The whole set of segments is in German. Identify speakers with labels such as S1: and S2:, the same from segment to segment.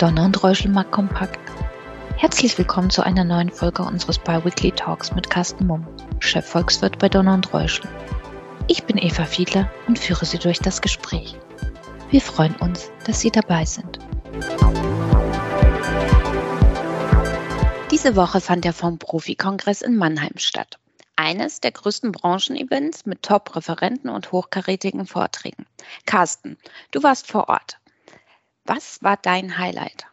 S1: Donner und Reuschelmark kompakt. Herzlich willkommen zu einer neuen Folge unseres Biweekly Talks mit Carsten Mumm, Chefvolkswirt bei Donner und Reuschel. Ich bin Eva Fiedler und führe Sie durch das Gespräch. Wir freuen uns, dass Sie dabei sind. Diese Woche fand der Fonds Profi-Kongress in Mannheim statt. Eines der größten Branchenevents mit Top-Referenten und hochkarätigen Vorträgen. Carsten, du warst vor Ort. Was war dein Highlight?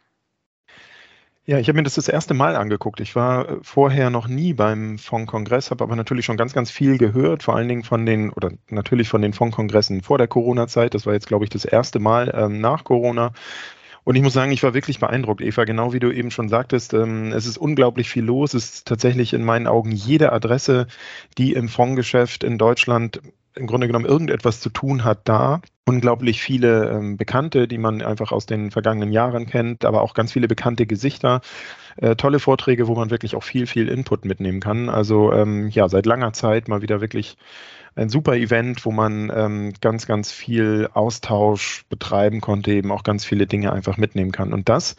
S2: Ja, ich habe mir das das erste Mal angeguckt. Ich war äh, vorher noch nie beim Fondkongress, habe aber natürlich schon ganz, ganz viel gehört, vor allen Dingen von den, oder natürlich von den Fondkongressen vor der Corona-Zeit. Das war jetzt, glaube ich, das erste Mal ähm, nach Corona. Und ich muss sagen, ich war wirklich beeindruckt, Eva, genau wie du eben schon sagtest. Ähm, es ist unglaublich viel los. Es ist tatsächlich in meinen Augen jede Adresse, die im Fondsgeschäft in Deutschland im Grunde genommen irgendetwas zu tun hat, da. Unglaublich viele ähm, Bekannte, die man einfach aus den vergangenen Jahren kennt, aber auch ganz viele bekannte Gesichter. Äh, tolle Vorträge, wo man wirklich auch viel, viel Input mitnehmen kann. Also ähm, ja, seit langer Zeit mal wieder wirklich ein super Event, wo man ähm, ganz, ganz viel Austausch betreiben konnte, eben auch ganz viele Dinge einfach mitnehmen kann. Und das,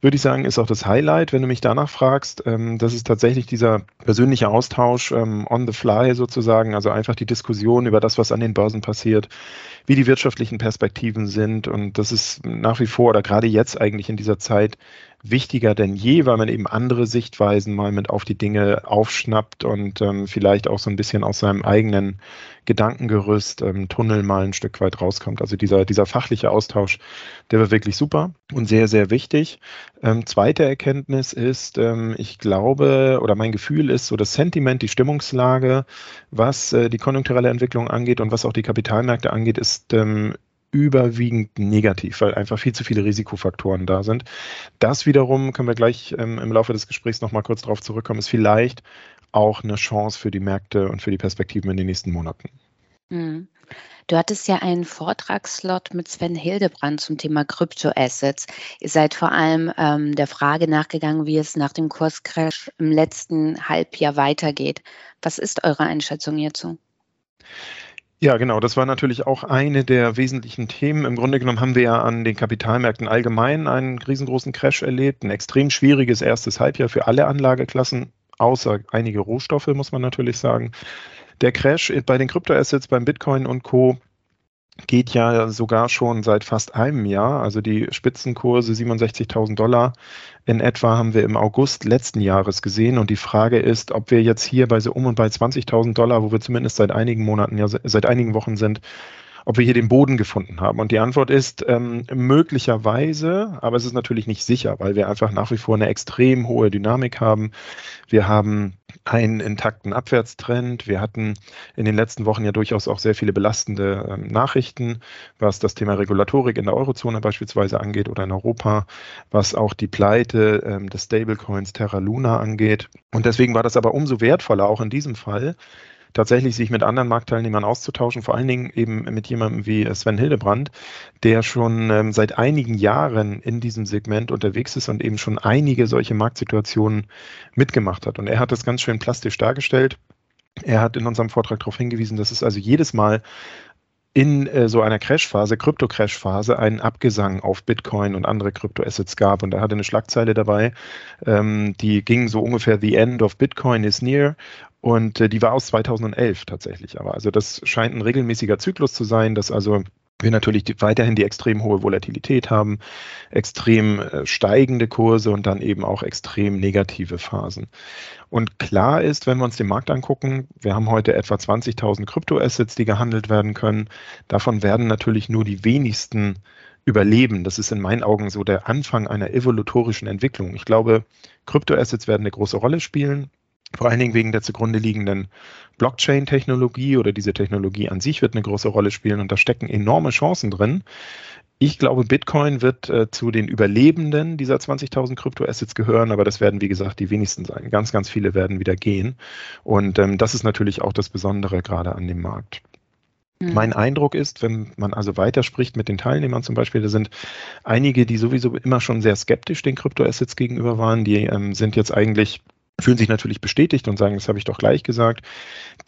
S2: würde ich sagen, ist auch das Highlight, wenn du mich danach fragst. Das ist tatsächlich dieser persönliche Austausch on the fly sozusagen, also einfach die Diskussion über das, was an den Börsen passiert, wie die wirtschaftlichen Perspektiven sind. Und das ist nach wie vor oder gerade jetzt eigentlich in dieser Zeit wichtiger denn je, weil man eben andere Sichtweisen mal mit auf die Dinge aufschnappt und ähm, vielleicht auch so ein bisschen aus seinem eigenen Gedankengerüst, ähm, Tunnel mal ein Stück weit rauskommt. Also dieser, dieser fachliche Austausch, der war wirklich super und sehr, sehr wichtig. Ähm, zweite Erkenntnis ist, ähm, ich glaube oder mein Gefühl ist so das Sentiment, die Stimmungslage, was äh, die konjunkturelle Entwicklung angeht und was auch die Kapitalmärkte angeht, ist ähm, überwiegend negativ, weil einfach viel zu viele Risikofaktoren da sind. Das wiederum, können wir gleich ähm, im Laufe des Gesprächs nochmal kurz darauf zurückkommen, ist vielleicht auch eine Chance für die Märkte und für die Perspektiven in den nächsten Monaten.
S1: Mhm. Du hattest ja einen Vortragslot mit Sven Hildebrand zum Thema Kryptoassets. Ihr seid vor allem ähm, der Frage nachgegangen, wie es nach dem Kurscrash im letzten Halbjahr weitergeht. Was ist eure Einschätzung hierzu?
S2: Ja, genau. Das war natürlich auch eine der wesentlichen Themen. Im Grunde genommen haben wir ja an den Kapitalmärkten allgemein einen riesengroßen Crash erlebt, ein extrem schwieriges erstes Halbjahr für alle Anlageklassen, außer einige Rohstoffe, muss man natürlich sagen. Der Crash bei den Kryptoassets, beim Bitcoin und Co geht ja sogar schon seit fast einem Jahr. Also die Spitzenkurse 67.000 Dollar in etwa haben wir im August letzten Jahres gesehen. Und die Frage ist, ob wir jetzt hier bei so um und bei 20.000 Dollar, wo wir zumindest seit einigen Monaten, ja seit einigen Wochen sind, ob wir hier den Boden gefunden haben. Und die Antwort ist ähm, möglicherweise, aber es ist natürlich nicht sicher, weil wir einfach nach wie vor eine extrem hohe Dynamik haben. Wir haben einen intakten Abwärtstrend. Wir hatten in den letzten Wochen ja durchaus auch sehr viele belastende ähm, Nachrichten, was das Thema Regulatorik in der Eurozone beispielsweise angeht oder in Europa, was auch die Pleite ähm, des Stablecoins Terra Luna angeht. Und deswegen war das aber umso wertvoller, auch in diesem Fall, tatsächlich sich mit anderen Marktteilnehmern auszutauschen, vor allen Dingen eben mit jemandem wie Sven Hildebrand, der schon ähm, seit einigen Jahren in diesem Segment unterwegs ist und eben schon einige solche Marktsituationen mitgemacht hat. Und er hat das ganz schön plastisch dargestellt. Er hat in unserem Vortrag darauf hingewiesen, dass es also jedes Mal in äh, so einer Crashphase, Krypto-Crash-Phase, einen Abgesang auf Bitcoin und andere Kryptoassets gab. Und er hatte eine Schlagzeile dabei, ähm, die ging so ungefähr The End of Bitcoin is near. Und äh, die war aus 2011 tatsächlich. Aber also das scheint ein regelmäßiger Zyklus zu sein, dass also wir natürlich die, weiterhin die extrem hohe Volatilität haben, extrem äh, steigende Kurse und dann eben auch extrem negative Phasen. Und klar ist, wenn wir uns den Markt angucken, wir haben heute etwa 20.000 Kryptoassets, die gehandelt werden können. Davon werden natürlich nur die wenigsten überleben. Das ist in meinen Augen so der Anfang einer evolutorischen Entwicklung. Ich glaube, Kryptoassets werden eine große Rolle spielen. Vor allen Dingen wegen der zugrunde liegenden Blockchain-Technologie oder diese Technologie an sich wird eine große Rolle spielen und da stecken enorme Chancen drin. Ich glaube, Bitcoin wird äh, zu den Überlebenden dieser 20.000 Kryptoassets gehören, aber das werden, wie gesagt, die wenigsten sein. Ganz, ganz viele werden wieder gehen. Und ähm, das ist natürlich auch das Besondere gerade an dem Markt. Mhm. Mein Eindruck ist, wenn man also weiterspricht mit den Teilnehmern zum Beispiel, da sind einige, die sowieso immer schon sehr skeptisch den Kryptoassets gegenüber waren, die ähm, sind jetzt eigentlich fühlen sich natürlich bestätigt und sagen, das habe ich doch gleich gesagt.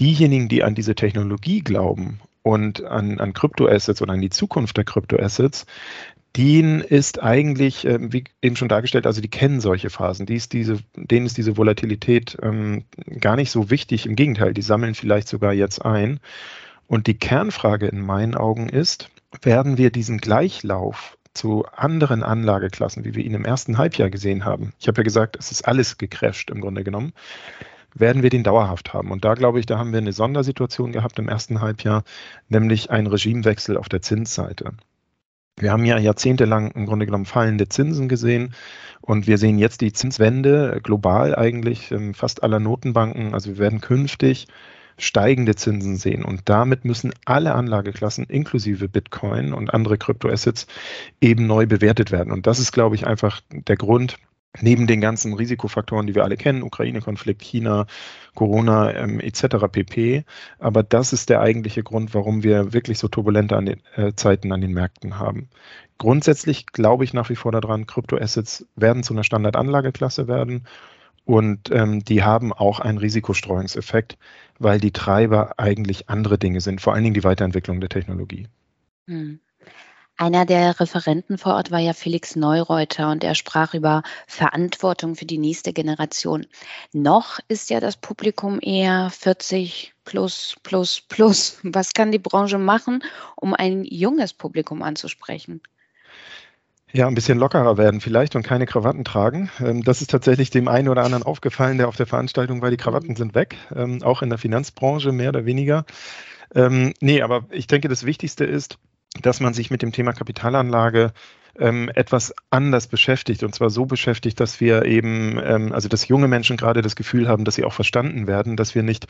S2: Diejenigen, die an diese Technologie glauben und an, an Kryptoassets oder an die Zukunft der Kryptoassets, denen ist eigentlich, äh, wie eben schon dargestellt, also die kennen solche Phasen. Die ist diese, denen ist diese Volatilität ähm, gar nicht so wichtig. Im Gegenteil, die sammeln vielleicht sogar jetzt ein. Und die Kernfrage in meinen Augen ist, werden wir diesen Gleichlauf zu anderen Anlageklassen, wie wir ihn im ersten Halbjahr gesehen haben. Ich habe ja gesagt, es ist alles gecrasht im Grunde genommen. Werden wir den dauerhaft haben? Und da glaube ich, da haben wir eine Sondersituation gehabt im ersten Halbjahr, nämlich einen Regimewechsel auf der Zinsseite. Wir haben ja jahrzehntelang im Grunde genommen fallende Zinsen gesehen und wir sehen jetzt die Zinswende global eigentlich ähm, fast aller Notenbanken. Also wir werden künftig steigende Zinsen sehen und damit müssen alle Anlageklassen inklusive Bitcoin und andere Kryptoassets eben neu bewertet werden. Und das ist, glaube ich, einfach der Grund, neben den ganzen Risikofaktoren, die wir alle kennen, Ukraine-Konflikt, China, Corona ähm, etc. pp. Aber das ist der eigentliche Grund, warum wir wirklich so turbulente an den, äh, Zeiten an den Märkten haben. Grundsätzlich glaube ich nach wie vor daran, Kryptoassets werden zu einer Standardanlageklasse werden und ähm, die haben auch einen Risikostreuungseffekt, weil die Treiber eigentlich andere Dinge sind, vor allen Dingen die Weiterentwicklung der Technologie. Hm.
S1: Einer der Referenten vor Ort war ja Felix Neureuter und er sprach über Verantwortung für die nächste Generation. Noch ist ja das Publikum eher 40 plus, plus, plus. Was kann die Branche machen, um ein junges Publikum anzusprechen?
S2: Ja, ein bisschen lockerer werden vielleicht und keine Krawatten tragen. Ähm, das ist tatsächlich dem einen oder anderen aufgefallen, der auf der Veranstaltung war. Die Krawatten sind weg, ähm, auch in der Finanzbranche mehr oder weniger. Ähm, nee, aber ich denke, das Wichtigste ist, dass man sich mit dem Thema Kapitalanlage ähm, etwas anders beschäftigt. Und zwar so beschäftigt, dass wir eben, ähm, also dass junge Menschen gerade das Gefühl haben, dass sie auch verstanden werden, dass wir nicht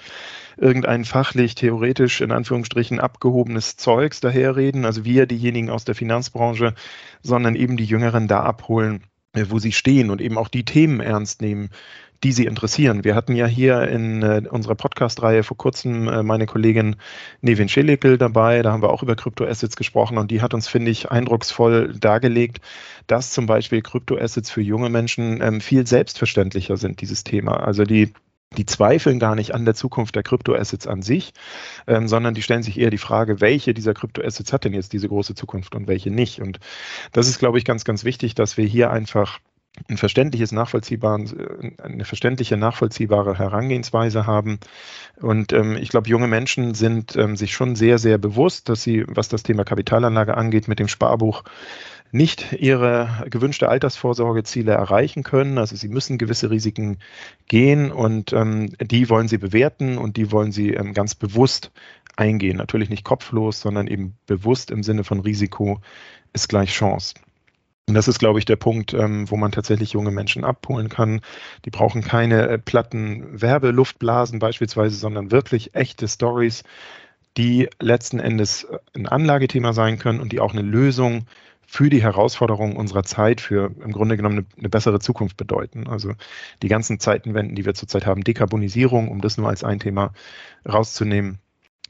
S2: irgendein fachlich, theoretisch in Anführungsstrichen abgehobenes Zeugs daherreden, also wir diejenigen aus der Finanzbranche, sondern eben die Jüngeren da abholen, äh, wo sie stehen und eben auch die Themen ernst nehmen, die Sie interessieren. Wir hatten ja hier in äh, unserer Podcast-Reihe vor kurzem äh, meine Kollegin Nevin Schelikel dabei. Da haben wir auch über Kryptoassets gesprochen und die hat uns, finde ich, eindrucksvoll dargelegt, dass zum Beispiel Kryptoassets für junge Menschen ähm, viel selbstverständlicher sind, dieses Thema. Also die die zweifeln gar nicht an der Zukunft der Kryptoassets an sich, ähm, sondern die stellen sich eher die Frage, welche dieser Kryptoassets hat denn jetzt diese große Zukunft und welche nicht. Und das ist, glaube ich, ganz, ganz wichtig, dass wir hier einfach ein verständliches, nachvollziehbares, eine verständliche, nachvollziehbare Herangehensweise haben. Und ähm, ich glaube, junge Menschen sind ähm, sich schon sehr, sehr bewusst, dass sie, was das Thema Kapitalanlage angeht, mit dem Sparbuch nicht ihre gewünschte Altersvorsorgeziele erreichen können. Also sie müssen gewisse Risiken gehen und ähm, die wollen sie bewerten und die wollen sie ähm, ganz bewusst eingehen. Natürlich nicht kopflos, sondern eben bewusst im Sinne von Risiko ist gleich Chance. Und das ist, glaube ich, der Punkt, ähm, wo man tatsächlich junge Menschen abholen kann. Die brauchen keine äh, platten Werbeluftblasen beispielsweise, sondern wirklich echte Stories, die letzten Endes äh, ein Anlagethema sein können und die auch eine Lösung für die Herausforderungen unserer Zeit, für im Grunde genommen eine, eine, bessere Zukunft bedeuten. Also die ganzen Zeitenwenden, die wir zurzeit haben, Dekarbonisierung, um das nur als ein Thema rauszunehmen,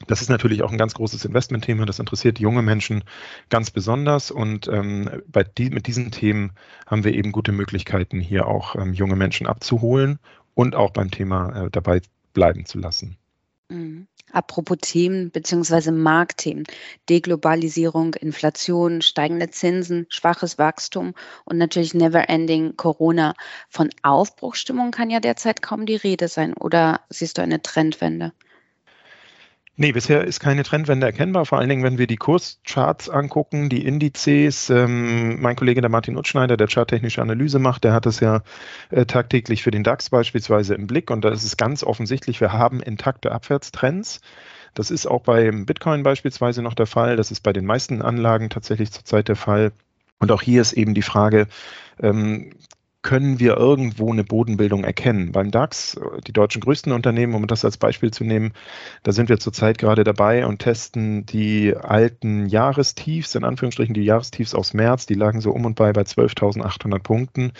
S2: das ist natürlich auch ein ganz großes Investmentthema. Das interessiert junge Menschen ganz besonders. Und ähm, bei die, mit diesen Themen haben wir eben gute Möglichkeiten, hier auch ähm, junge Menschen abzuholen und auch beim Thema äh, dabei bleiben zu lassen.
S1: Mhm. Apropos Themen bzw. Marktthemen, Deglobalisierung, Inflation, steigende Zinsen, schwaches Wachstum und natürlich Never-Ending Corona. Von Aufbruchstimmung kann ja derzeit kaum die Rede sein. Oder siehst du eine Trendwende?
S2: Nee, bisher ist keine Trendwende erkennbar, vor allen Dingen, wenn wir die Kurscharts angucken, die Indizes. Ähm, mein Kollege, der Martin Utschneider, der charttechnische Analyse macht, der hat es ja äh, tagtäglich für den DAX beispielsweise im Blick und da ist es ganz offensichtlich, wir haben intakte Abwärtstrends. Das ist auch beim Bitcoin beispielsweise noch der Fall. Das ist bei den meisten Anlagen tatsächlich zurzeit der Fall. Und auch hier ist eben die Frage, ähm, können wir irgendwo eine Bodenbildung erkennen. Beim DAX, die deutschen größten Unternehmen, um das als Beispiel zu nehmen, da sind wir zurzeit gerade dabei und testen die alten Jahrestiefs, in Anführungsstrichen die Jahrestiefs aus März, die lagen so um und bei bei 12.800 Punkten.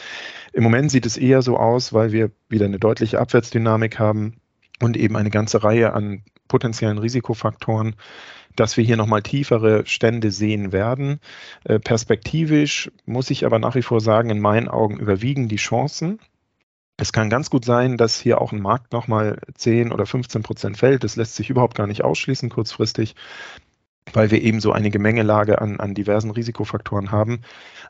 S2: Im Moment sieht es eher so aus, weil wir wieder eine deutliche Abwärtsdynamik haben und eben eine ganze Reihe an potenziellen Risikofaktoren, dass wir hier nochmal tiefere Stände sehen werden. Äh, perspektivisch muss ich aber nach wie vor sagen, in meinen Augen überwiegen die Chancen. Es kann ganz gut sein, dass hier auch ein Markt nochmal 10 oder 15 Prozent fällt. Das lässt sich überhaupt gar nicht ausschließen kurzfristig. weil wir eben so eine Gemengelage an, an diversen Risikofaktoren haben.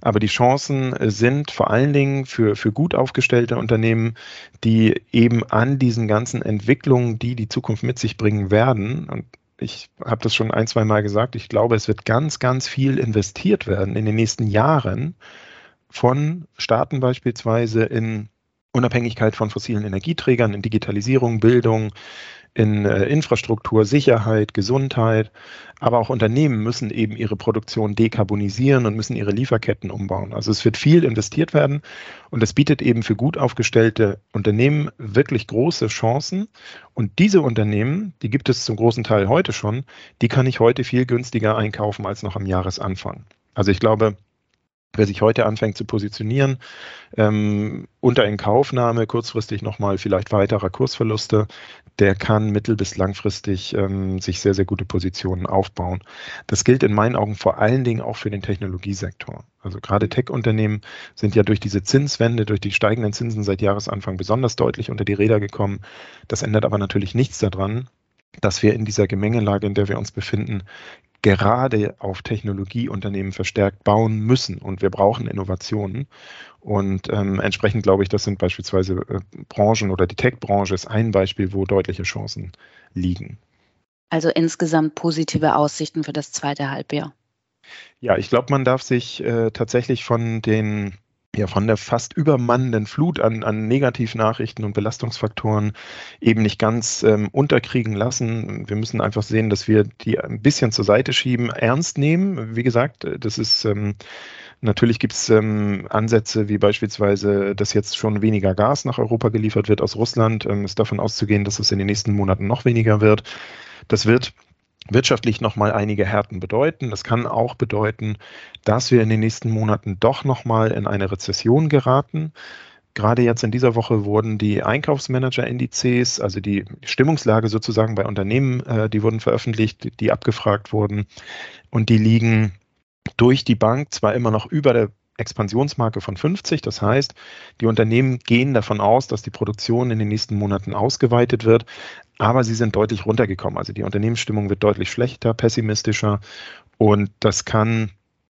S2: Aber die Chancen sind vor allen Dingen für, für gut aufgestellte Unternehmen, die eben an diesen ganzen Entwicklungen, die die Zukunft mit sich bringen werden, und ich habe das schon ein, zwei Mal gesagt, ich glaube, es wird ganz, ganz viel investiert werden in den nächsten Jahren von Staaten beispielsweise in Unabhängigkeit von fossilen Energieträgern, in Digitalisierung, Bildung, in äh, Infrastruktur, Sicherheit, Gesundheit. Aber auch Unternehmen müssen eben ihre Produktion dekarbonisieren und müssen ihre Lieferketten umbauen. Also es wird viel investiert werden und es bietet eben für gut aufgestellte Unternehmen wirklich große Chancen. Und diese Unternehmen, die gibt es zum großen Teil heute schon, die kann ich heute viel günstiger einkaufen als noch am Jahresanfang. Also ich glaube, wer sich heute anfängt zu positionieren, ähm, unter Inkaufnahme kurzfristig nochmal vielleicht weiterer Kursverluste, der kann mittel- bis langfristig ähm, sich sehr, sehr gute Positionen aufbauen. Das gilt in meinen Augen vor allen Dingen auch für den Technologiesektor. Also gerade Tech-Unternehmen sind ja durch diese Zinswende, durch die steigenden Zinsen seit Jahresanfang besonders deutlich unter die Räder gekommen. Das ändert aber natürlich nichts daran, dass wir in dieser Gemengelage, in der wir uns befinden, gerade auf Technologieunternehmen verstärkt bauen müssen und wir brauchen Innovationen. Und ähm, entsprechend glaube ich, das sind beispielsweise äh, Branchen oder die Tech-Branche ist ein Beispiel, wo deutliche Chancen liegen.
S1: Also insgesamt positive Aussichten für das zweite Halbjahr.
S2: Ja, ich glaube, man darf sich äh, tatsächlich von den ja von der fast übermannenden Flut an, an Negativnachrichten und Belastungsfaktoren eben nicht ganz ähm, unterkriegen lassen. Wir müssen einfach sehen, dass wir die ein bisschen zur Seite schieben, ernst nehmen. Wie gesagt, das ist ähm, natürlich gibt es ähm, Ansätze wie beispielsweise, dass jetzt schon weniger Gas nach Europa geliefert wird aus Russland. Ähm, ist davon auszugehen, dass es in den nächsten Monaten noch weniger wird. Das wird wirtschaftlich nochmal einige Härten bedeuten. Das kann auch bedeuten, dass wir in den nächsten Monaten doch nochmal in eine Rezession geraten. Gerade jetzt in dieser Woche wurden die Einkaufsmanager-Indizes, also die Stimmungslage sozusagen bei Unternehmen, äh, die wurden veröffentlicht, die abgefragt wurden. Und die liegen durch die Bank zwar immer noch über der Expansionsmarke von 50. Das heißt, die Unternehmen gehen davon aus, dass die Produktion in den nächsten Monaten ausgeweitet wird, aber sie sind deutlich runtergekommen. Also die Unternehmensstimmung wird deutlich schlechter, pessimistischer und das kann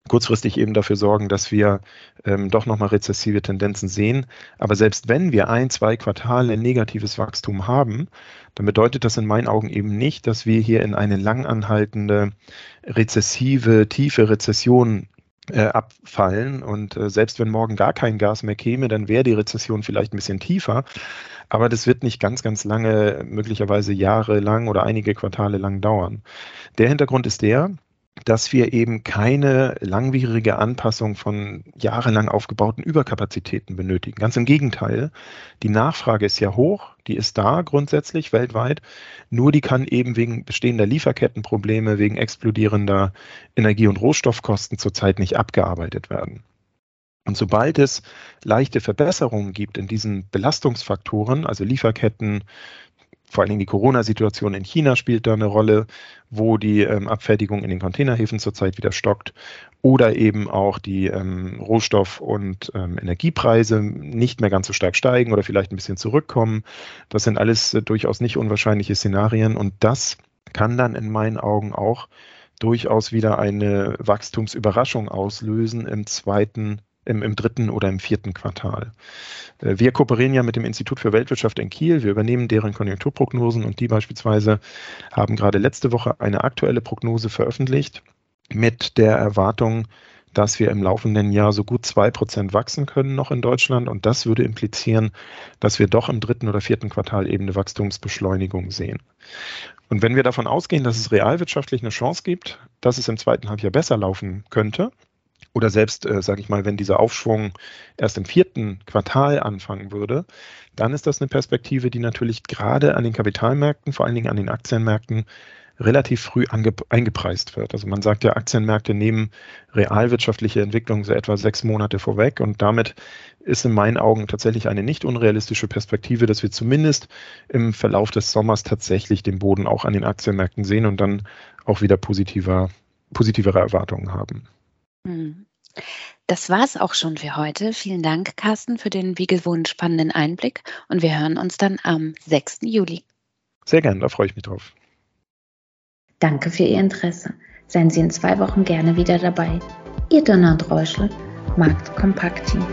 S2: kurzfristig eben dafür sorgen, dass wir ähm, doch nochmal rezessive Tendenzen sehen. Aber selbst wenn wir ein, zwei Quartale negatives Wachstum haben, dann bedeutet das in meinen Augen eben nicht, dass wir hier in eine langanhaltende, rezessive, tiefe Rezession äh, abfallen. Und äh, selbst wenn morgen gar kein Gas mehr käme, dann wäre die Rezession vielleicht ein bisschen tiefer. Aber das wird nicht ganz, ganz lange, möglicherweise Jahre lang oder einige Quartale lang dauern. Der Hintergrund ist der, dass wir eben keine langwierige Anpassung von jahrelang aufgebauten Überkapazitäten benötigen. Ganz im Gegenteil, die Nachfrage ist ja hoch, die ist da grundsätzlich weltweit, nur die kann eben wegen bestehender Lieferkettenprobleme, wegen explodierender Energie- und Rohstoffkosten zurzeit nicht abgearbeitet werden. Und sobald es leichte Verbesserungen gibt in diesen Belastungsfaktoren, also Lieferketten, vor allen Dingen die Corona-Situation in China spielt da eine Rolle, wo die ähm, Abfertigung in den Containerhäfen zurzeit wieder stockt oder eben auch die ähm, Rohstoff- und ähm, Energiepreise nicht mehr ganz so stark steigen oder vielleicht ein bisschen zurückkommen. Das sind alles äh, durchaus nicht unwahrscheinliche Szenarien und das kann dann in meinen Augen auch durchaus wieder eine Wachstumsüberraschung auslösen im zweiten im, im dritten oder im vierten Quartal. Äh, wir kooperieren ja mit dem Institut für Weltwirtschaft in Kiel. Wir übernehmen deren Konjunkturprognosen und die beispielsweise haben gerade letzte Woche eine aktuelle Prognose veröffentlicht mit der Erwartung, dass wir im laufenden Jahr so gut zwei Prozent wachsen können noch in Deutschland. Und das würde implizieren, dass wir doch im dritten oder vierten Quartal eben eine Wachstumsbeschleunigung sehen. Und wenn wir davon ausgehen, dass es realwirtschaftlich eine Chance gibt, dass es im zweiten Halbjahr besser laufen könnte, oder selbst, äh, sage ich mal, wenn dieser Aufschwung erst im vierten Quartal anfangen würde, dann ist das eine Perspektive, die natürlich gerade an den Kapitalmärkten, vor allen Dingen an den Aktienmärkten, relativ früh eingepreist wird. Also man sagt ja, Aktienmärkte nehmen realwirtschaftliche Entwicklung so etwa sechs Monate vorweg und damit ist in meinen Augen tatsächlich eine nicht unrealistische Perspektive, dass wir zumindest im Verlauf des Sommers tatsächlich den Boden auch an den Aktienmärkten sehen und dann auch wieder positiver, positivere Erwartungen haben.
S1: Hm. Das war es auch schon für heute. Vielen Dank, Carsten, für den wie gewohnt spannenden Einblick und wir hören uns dann am 6. Juli.
S2: Sehr gerne, da freue ich mich drauf.
S1: Danke für Ihr Interesse. Seien Sie in zwei Wochen gerne wieder dabei. Ihr Donner und Reuschel, Markt Kompakt Team.